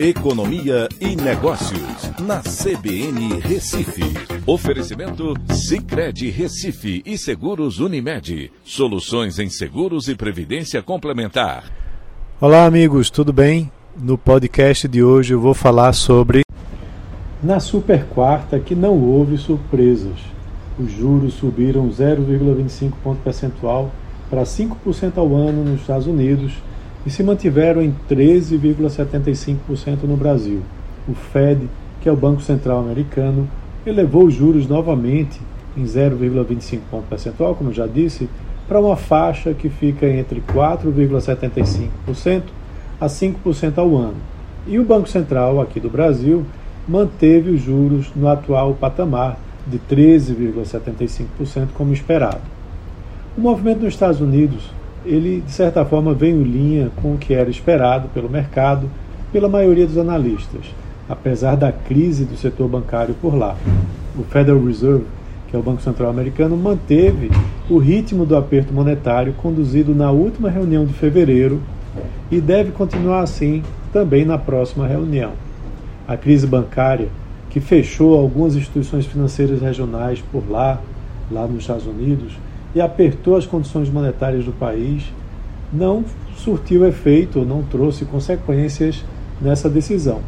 Economia e Negócios, na CBN Recife. Oferecimento Cicred Recife e Seguros Unimed. Soluções em seguros e previdência complementar. Olá, amigos, tudo bem? No podcast de hoje eu vou falar sobre. Na super quarta, que não houve surpresas. Os juros subiram 0,25 ponto percentual para 5% ao ano nos Estados Unidos e se mantiveram em 13,75% no Brasil. O Fed, que é o Banco Central Americano, elevou os juros novamente em 0,25 ponto percentual, como já disse, para uma faixa que fica entre 4,75% a 5% ao ano. E o Banco Central aqui do Brasil manteve os juros no atual patamar de 13,75% como esperado. O movimento nos Estados Unidos ele de certa forma vem em linha com o que era esperado pelo mercado, pela maioria dos analistas, apesar da crise do setor bancário por lá. O Federal Reserve, que é o Banco Central Americano, manteve o ritmo do aperto monetário conduzido na última reunião de fevereiro e deve continuar assim também na próxima reunião. A crise bancária, que fechou algumas instituições financeiras regionais por lá, lá nos Estados Unidos, e apertou as condições monetárias do país, não surtiu efeito, não trouxe consequências nessa decisão.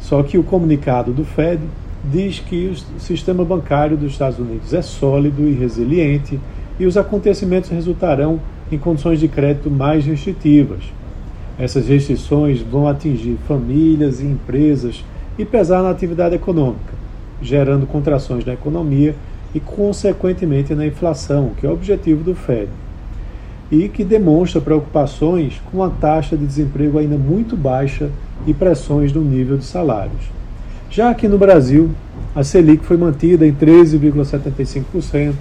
Só que o comunicado do Fed diz que o sistema bancário dos Estados Unidos é sólido e resiliente e os acontecimentos resultarão em condições de crédito mais restritivas. Essas restrições vão atingir famílias e empresas e pesar na atividade econômica, gerando contrações na economia e, consequentemente, na inflação, que é o objetivo do Fed, e que demonstra preocupações com a taxa de desemprego ainda muito baixa e pressões no nível de salários. Já aqui no Brasil, a Selic foi mantida em 13,75%,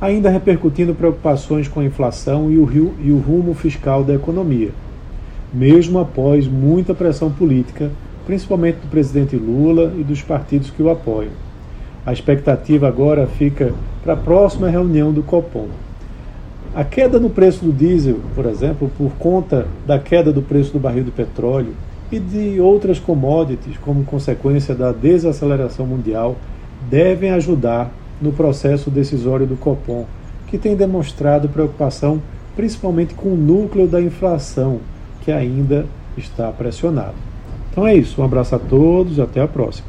ainda repercutindo preocupações com a inflação e o, e o rumo fiscal da economia, mesmo após muita pressão política, principalmente do presidente Lula e dos partidos que o apoiam. A expectativa agora fica para a próxima reunião do Copom. A queda no preço do diesel, por exemplo, por conta da queda do preço do barril de petróleo e de outras commodities, como consequência da desaceleração mundial, devem ajudar no processo decisório do Copom, que tem demonstrado preocupação principalmente com o núcleo da inflação, que ainda está pressionado. Então é isso, um abraço a todos, até a próxima.